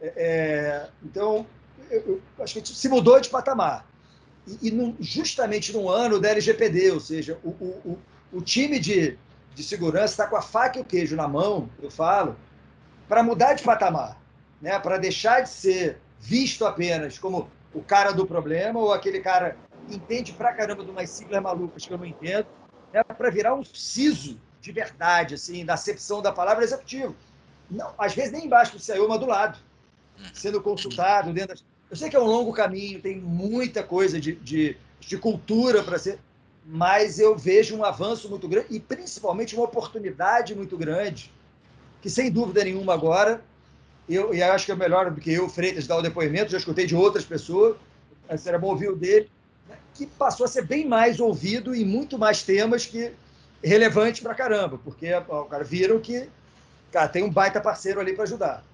É, é então, eu, eu acho que se mudou de patamar. E, e num, justamente no ano da LGPD, ou seja, o, o, o, o time de, de segurança está com a faca e o queijo na mão, eu falo, para mudar de patamar, né? para deixar de ser visto apenas como o cara do problema ou aquele cara que entende pra caramba de umas siglas malucas que eu não entendo, né? para virar um siso de verdade, assim, da acepção da palavra executivo. Não, às vezes nem embaixo do CEO, mas do lado, sendo consultado dentro das... Eu sei que é um longo caminho, tem muita coisa de, de, de cultura para ser, mas eu vejo um avanço muito grande e principalmente uma oportunidade muito grande, que sem dúvida nenhuma agora eu, e acho que é melhor do que eu, Freitas, dar o depoimento, já escutei de outras pessoas, era bom ouvir o dele, né, que passou a ser bem mais ouvido e muito mais temas que relevantes para caramba, porque o cara viram que cara, tem um baita parceiro ali para ajudar.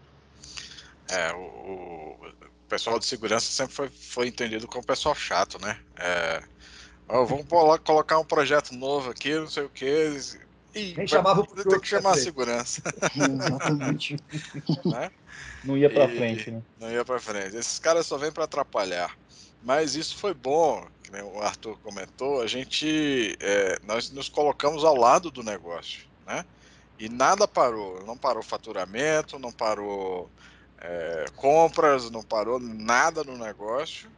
É, o, o, pessoal de segurança sempre foi, foi entendido como pessoal chato, né? É, ó, vamos colocar um projeto novo aqui, não sei o que,
e Nem chamava
o Tem que chamar a segurança.
Exatamente.
né? Não ia para frente, né?
Não ia para frente. Esses caras só vêm para atrapalhar. Mas isso foi bom, que o Arthur comentou. A gente, é, nós nos colocamos ao lado do negócio, né? E nada parou. Não parou faturamento, não parou é, compras, não parou nada no negócio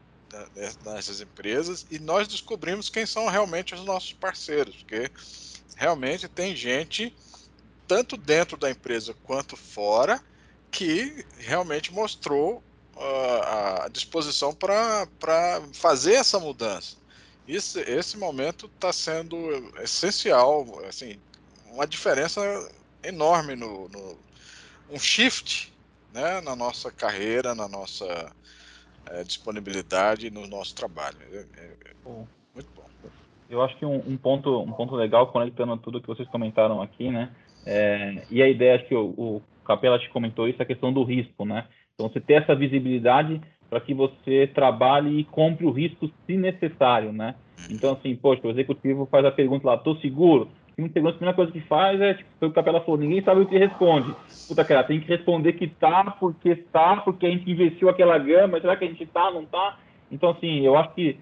dessas empresas. E nós descobrimos quem são realmente os nossos parceiros, porque realmente tem gente, tanto dentro da empresa quanto fora, que realmente mostrou uh, a disposição para fazer essa mudança. Isso, esse momento está sendo essencial, assim, uma diferença enorme no, no um shift né, na nossa carreira, na nossa é, disponibilidade, no nosso trabalho. É, é, muito bom.
Eu acho que um, um, ponto, um ponto legal, conectando tudo que vocês comentaram aqui, né? É, e a ideia, que o, o Capela te comentou isso, a questão do risco, né? Então, você ter essa visibilidade para que você trabalhe e compre o risco se necessário, né? Então, assim, poxa, o executivo faz a pergunta lá, tô seguro? E um segundo, a primeira coisa que faz é, tipo, o Capela falou, ninguém sabe o que responde. Puta, cara, tem que responder que tá, porque tá, porque a gente investiu aquela gama, será que a gente tá, não tá? Então, assim, eu acho que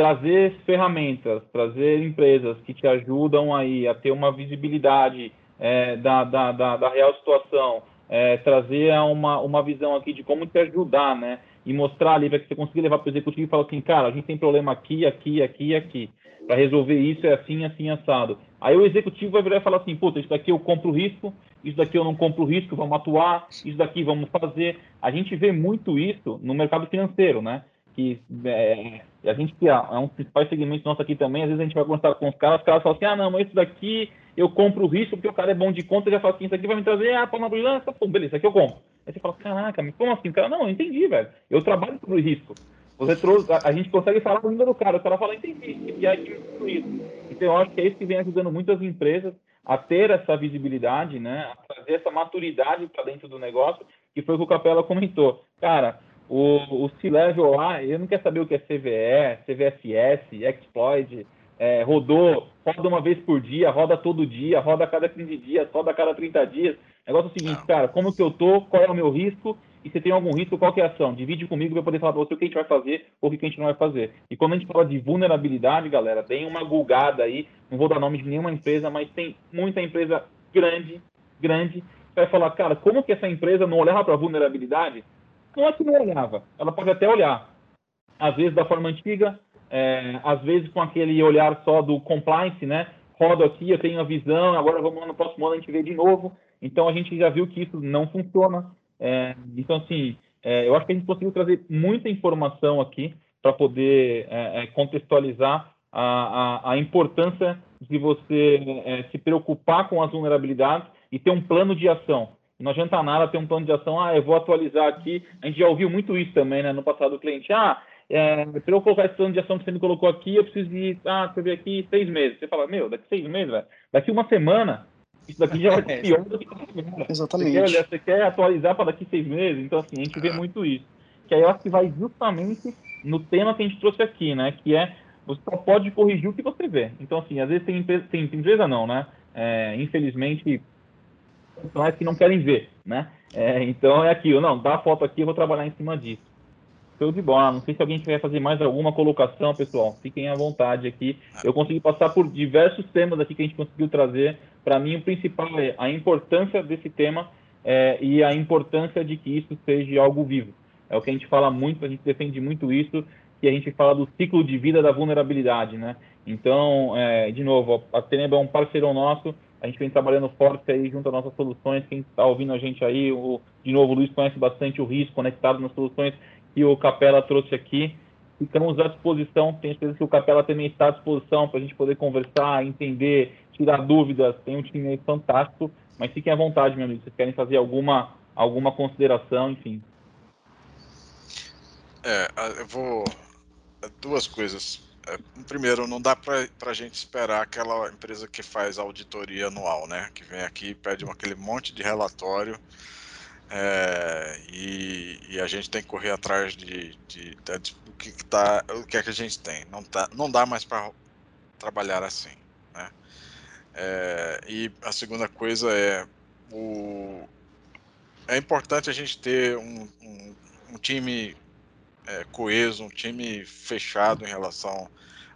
trazer ferramentas, trazer empresas que te ajudam aí a ter uma visibilidade é, da, da, da, da, real situação, é, trazer uma, uma visão aqui de como te ajudar, né? E mostrar ali para que você consiga levar para o executivo e falar assim, cara, a gente tem problema aqui, aqui, aqui aqui. Para resolver isso é assim, assim, assado. Aí o executivo vai virar e falar assim, puta, isso daqui eu compro risco, isso daqui eu não compro risco, vamos atuar, isso daqui vamos fazer. A gente vê muito isso no mercado financeiro, né? Que é, a gente que é, é um dos principais segmentos nosso aqui também, às vezes a gente vai conversar com os caras, os caras falam assim, ah, não, mas isso daqui eu compro o risco porque o cara é bom de conta, já fala assim, isso aqui vai me trazer, ah, para uma brilhância, pô, beleza, isso aqui eu compro. Aí você fala, caraca, mas como assim? O cara, não, eu entendi, velho, eu trabalho o risco. Você trouxe, a, a, gente consegue falar número do cara, o cara fala, entendi, e aí o risco. Então eu acho que é isso que vem ajudando muitas empresas a ter essa visibilidade, né, a trazer essa maturidade para dentro do negócio, que foi o que o Capela comentou. Cara, o, o C-Level lá, ele não quer saber o que é CVE, CVSS, Exploit, é, rodou, roda uma vez por dia, roda todo dia, roda a cada 15 dias, roda a cada 30 dias. O negócio é o seguinte, cara, como que eu tô, qual é o meu risco, e se tem algum risco, qual que é a ação? Divide comigo para poder falar para você o que a gente vai fazer ou o que a gente não vai fazer. E quando a gente fala de vulnerabilidade, galera, tem uma gulgada aí, não vou dar nome de nenhuma empresa, mas tem muita empresa grande, grande, que vai falar, cara, como que essa empresa não olhava para vulnerabilidade? É que não olhava, ela pode até olhar. Às vezes da forma antiga, é, às vezes com aquele olhar só do compliance, né? Rodo aqui, eu tenho a visão, agora vamos no próximo ano a gente vê de novo. Então a gente já viu que isso não funciona. É, então, assim, é, eu acho que a gente conseguiu trazer muita informação aqui para poder é, é, contextualizar a, a, a, importância de você é, se preocupar com as vulnerabilidades e ter um plano de ação. Não adianta nada ter um plano de ação, ah, eu vou atualizar aqui. A gente já ouviu muito isso também, né, no passado do cliente. Ah, é, para eu colocar esse plano de ação que você me colocou aqui, eu preciso de, ah, eu ver aqui, seis meses. Você fala, meu, daqui seis meses, velho, daqui uma semana, isso daqui já vai ser pior do que
Exatamente.
Você quer, você quer atualizar para daqui seis meses? Então, assim, a gente vê muito isso. Que aí eu acho que vai justamente no tema que a gente trouxe aqui, né? Que é, você só pode corrigir o que você vê. Então, assim, às vezes tem empresa, tem, tem empresa não, né? É, infelizmente, é que não querem ver, né? É, então é aquilo, não, dá a foto aqui, eu vou trabalhar em cima disso. Show de bola. Não sei se alguém quer fazer mais alguma colocação, pessoal. Fiquem à vontade aqui. Eu consegui passar por diversos temas aqui que a gente conseguiu trazer. Para mim, o principal é a importância desse tema é, e a importância de que isso seja algo vivo. É o que a gente fala muito, a gente defende muito isso, que a gente fala do ciclo de vida da vulnerabilidade, né? Então, é, de novo, a Tenebra é um parceiro nosso, a gente vem trabalhando forte aí junto às nossas soluções. Quem está ouvindo a gente aí, o, de novo, o Luiz conhece bastante o risco conectado nas soluções que o Capela trouxe aqui. Ficamos à disposição, tenho certeza que o Capela também está à disposição para a gente poder conversar, entender, tirar dúvidas. Tem um time aí fantástico, mas fiquem à vontade, meu amigo. Vocês querem fazer alguma, alguma consideração, enfim.
É, eu vou. Duas coisas. É, primeiro, não dá para a gente esperar aquela empresa que faz auditoria anual, né? Que vem aqui pede aquele monte de relatório é, e, e, a gente tem que correr atrás de, de, de, de o que tá, o que é que a gente tem. Não, tá, não dá mais para trabalhar assim. Né? É, e a segunda coisa é o, é importante a gente ter um, um, um time é, coeso, um time fechado em relação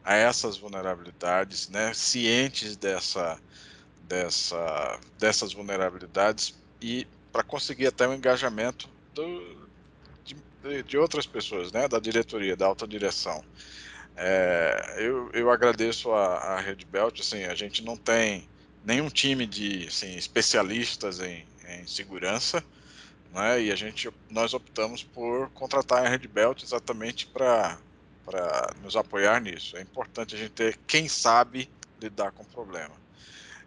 a essas vulnerabilidades, né? cientes dessa, dessa, dessas vulnerabilidades e para conseguir até o engajamento do, de, de, outras pessoas, né, da diretoria, da alta direção. É, eu, eu agradeço a, a Red Belt, assim, a gente não tem nenhum time de assim, especialistas em, em segurança, né, e a gente, nós optamos por contratar a Red Belt exatamente para nos apoiar nisso. É importante a gente ter quem sabe lidar com o problema.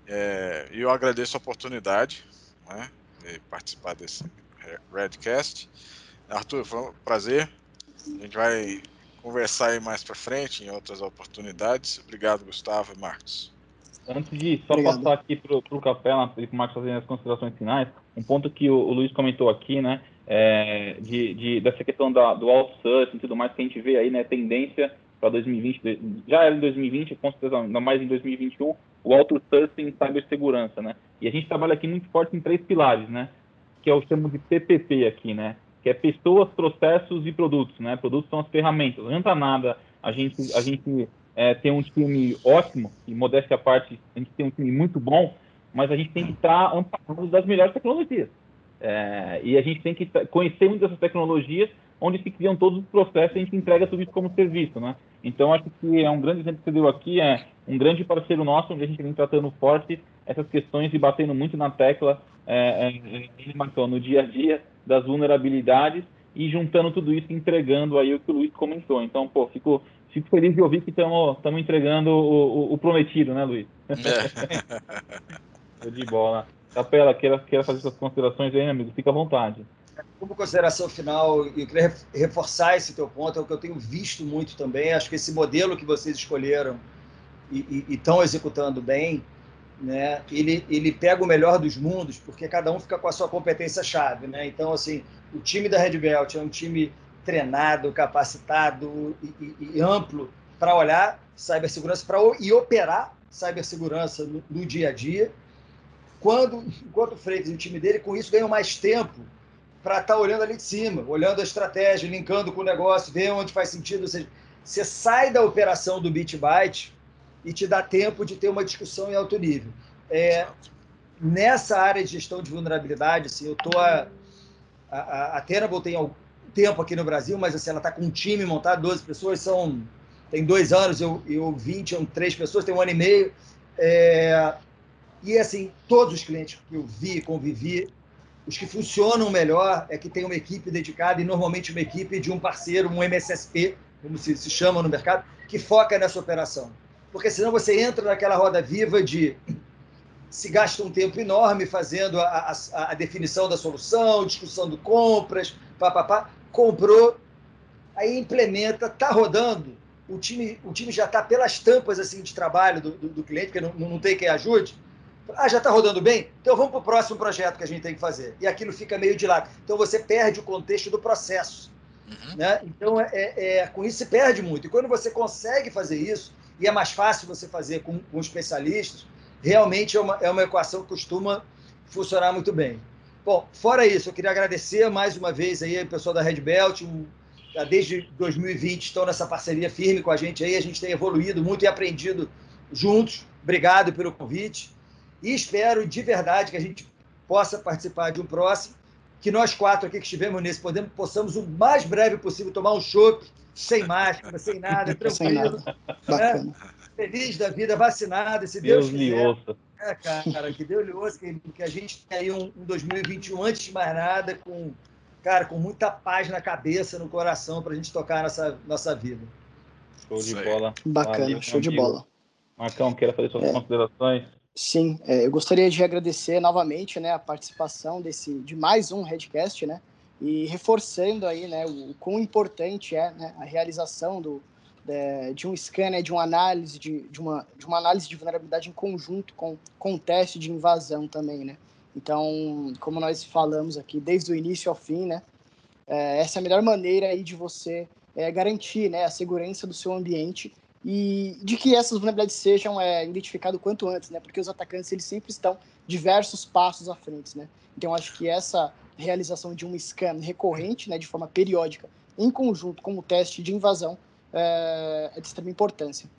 É, e eu agradeço a oportunidade, né, participar desse Redcast. Arthur, foi um prazer. A gente vai conversar aí mais para frente, em outras oportunidades. Obrigado, Gustavo e Marcos.
Antes de só Obrigado. passar aqui para o Capela, para o Marcos fazer as considerações finais, um ponto que o, o Luiz comentou aqui, né, é, de, de, dessa questão da, do outsourcing e tudo mais que a gente vê aí, né, tendência para 2020, já era em 2020, com certeza ainda mais em 2021, o outsourcing em cibersegurança, né? E a gente trabalha aqui muito forte em três pilares, né? Que eu chamo de PPP aqui, né? Que é pessoas, processos e produtos, né? Produtos são as ferramentas. Não adianta nada a gente, a gente é, ter um time ótimo, e modéstia à parte, a gente tem um time muito bom, mas a gente tem que estar amparado das melhores tecnologias. É, e a gente tem que conhecer muitas dessas tecnologias onde se criam todos os processos e a gente entrega tudo isso como serviço, né? Então, acho que é um grande exemplo que você deu aqui, é um grande parceiro nosso, onde a gente vem tratando forte essas questões e batendo muito na tecla, é, é, é no dia a dia das vulnerabilidades e juntando tudo isso, entregando aí o que o Luiz comentou. Então, pô, fico, fico feliz de ouvir que estamos entregando o, o, o, prometido, né, Luiz? É. de bola. Capela, queira, queira fazer suas considerações aí, amigo? Fica à vontade.
Como consideração final, eu queria reforçar esse teu ponto, é o que eu tenho visto muito também. Acho que esse modelo que vocês escolheram e estão executando bem, né, ele, ele pega o melhor dos mundos, porque cada um fica com a sua competência-chave. Né? Então, assim, o time da Red Belt é um time treinado, capacitado e, e, e amplo para olhar cibersegurança pra, e operar cibersegurança no, no dia a dia. Quando, enquanto o Freitas e o time dele, com isso, ganham mais tempo para estar tá olhando ali de cima, olhando a estratégia, linkando com o negócio, ver onde faz sentido. Ou seja, você sai da operação do bit byte e te dá tempo de ter uma discussão em alto nível. É, nessa área de gestão de vulnerabilidade, assim, eu estou a, a, a Tenable tem algum tempo aqui no Brasil, mas assim, ela está com um time montado, 12 pessoas, são tem dois anos, eu, eu 20, são três pessoas, tem um ano e meio. É, e assim, todos os clientes que eu vi, convivi, os que funcionam melhor é que tem uma equipe dedicada e normalmente uma equipe de um parceiro, um MSSP, como se, se chama no mercado, que foca nessa operação. Porque senão você entra naquela roda viva de se gasta um tempo enorme fazendo a, a, a definição da solução, discussão de compras, papapá, comprou, aí implementa, está rodando, o time, o time já está pelas tampas assim de trabalho do, do, do cliente, porque não, não tem quem ajude. Ah, já está rodando bem? Então vamos para o próximo projeto que a gente tem que fazer. E aquilo fica meio de lado. Então você perde o contexto do processo. Uhum. Né? Então, é, é, é, com isso se perde muito. E quando você consegue fazer isso, e é mais fácil você fazer com, com especialistas, realmente é uma, é uma equação que costuma funcionar muito bem. Bom, fora isso, eu queria agradecer mais uma vez aí o pessoal da Red Belt, desde 2020 estão nessa parceria firme com a gente aí, a gente tem evoluído muito e aprendido juntos. Obrigado pelo convite. E espero de verdade que a gente possa participar de um próximo, que nós quatro aqui que estivemos nesse podemos, possamos o mais breve possível tomar um chopp, sem máscara, sem nada, tranquilo. Sem nada. Né? Feliz da vida, vacinado, se Deus, Deus quiser. ouça. É, cara, que Deus lhe ouça, que, que a gente tenha aí um, um 2021, antes de mais nada, com, cara, com muita paz na cabeça, no coração, para a gente tocar nossa, nossa vida.
Show de bola.
Bacana, Valeu, show de bola.
Marcão, queira fazer suas é. considerações?
Sim, é, eu gostaria de agradecer novamente né, a participação desse, de mais um Redcast, né? E reforçando aí né, o, o quão importante é né, a realização do, de, de um scanner, de uma análise de, de, uma, de uma análise de vulnerabilidade em conjunto com, com o teste de invasão também, né? Então, como nós falamos aqui desde o início ao fim, né? É, essa é a melhor maneira aí de você é, garantir né, a segurança do seu ambiente e de que essas vulnerabilidades sejam é, identificadas quanto antes, né? Porque os atacantes eles sempre estão diversos passos à frente, né? Então acho que essa realização de um scan recorrente, né, de forma periódica, em conjunto com o teste de invasão, é, é de extrema importância.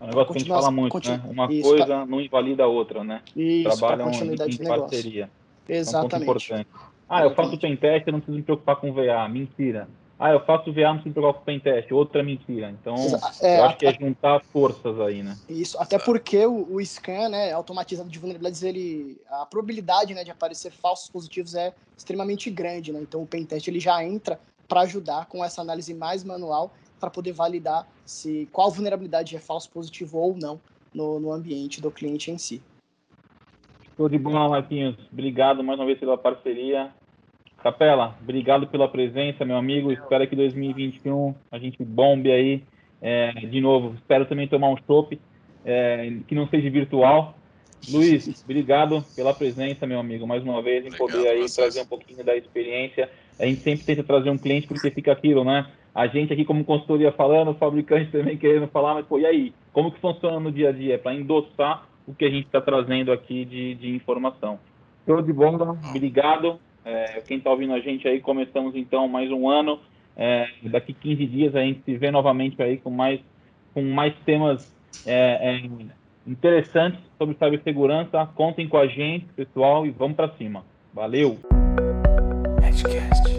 É um negócio que a gente fala muito, continu... né? Uma isso, coisa tá... não invalida a outra, né?
Isso, Trabalham em, em parceria.
Exatamente. É um importante. Ah, eu faço pentest, eu não preciso me preocupar com VA. Mentira. Ah, eu faço VA, me preocupar com pentest. Outra mentira. Então, é, eu acho que é juntar forças aí, né?
Isso, até porque o, o scan, né, automatizado de vulnerabilidades, ele, a probabilidade né, de aparecer falsos positivos é extremamente grande, né? Então, o pentest ele já entra para ajudar com essa análise mais manual para poder validar se qual vulnerabilidade é falso positivo ou não no, no ambiente do cliente em si.
Show de bola, Marquinhos. Obrigado mais uma vez pela parceria. Capela, obrigado pela presença, meu amigo. Espero que 2021 a gente bombe aí. É, de novo, espero também tomar um chopp é, que não seja virtual. Luiz, obrigado pela presença, meu amigo, mais uma vez, em poder aí trazer um pouquinho da experiência. A gente sempre tenta trazer um cliente porque fica aquilo, né? a gente aqui como consultoria falando, o fabricante também querendo falar, mas pô, e aí? Como que funciona no dia a dia? É para endossar o que a gente está trazendo aqui de, de informação. Show de bola, obrigado. É, quem está ouvindo a gente aí, começamos então mais um ano. É, daqui 15 dias a gente se vê novamente aí com mais, com mais temas é, é interessantes sobre cibersegurança. Contem com a gente, pessoal, e vamos para cima. Valeu! Edcast.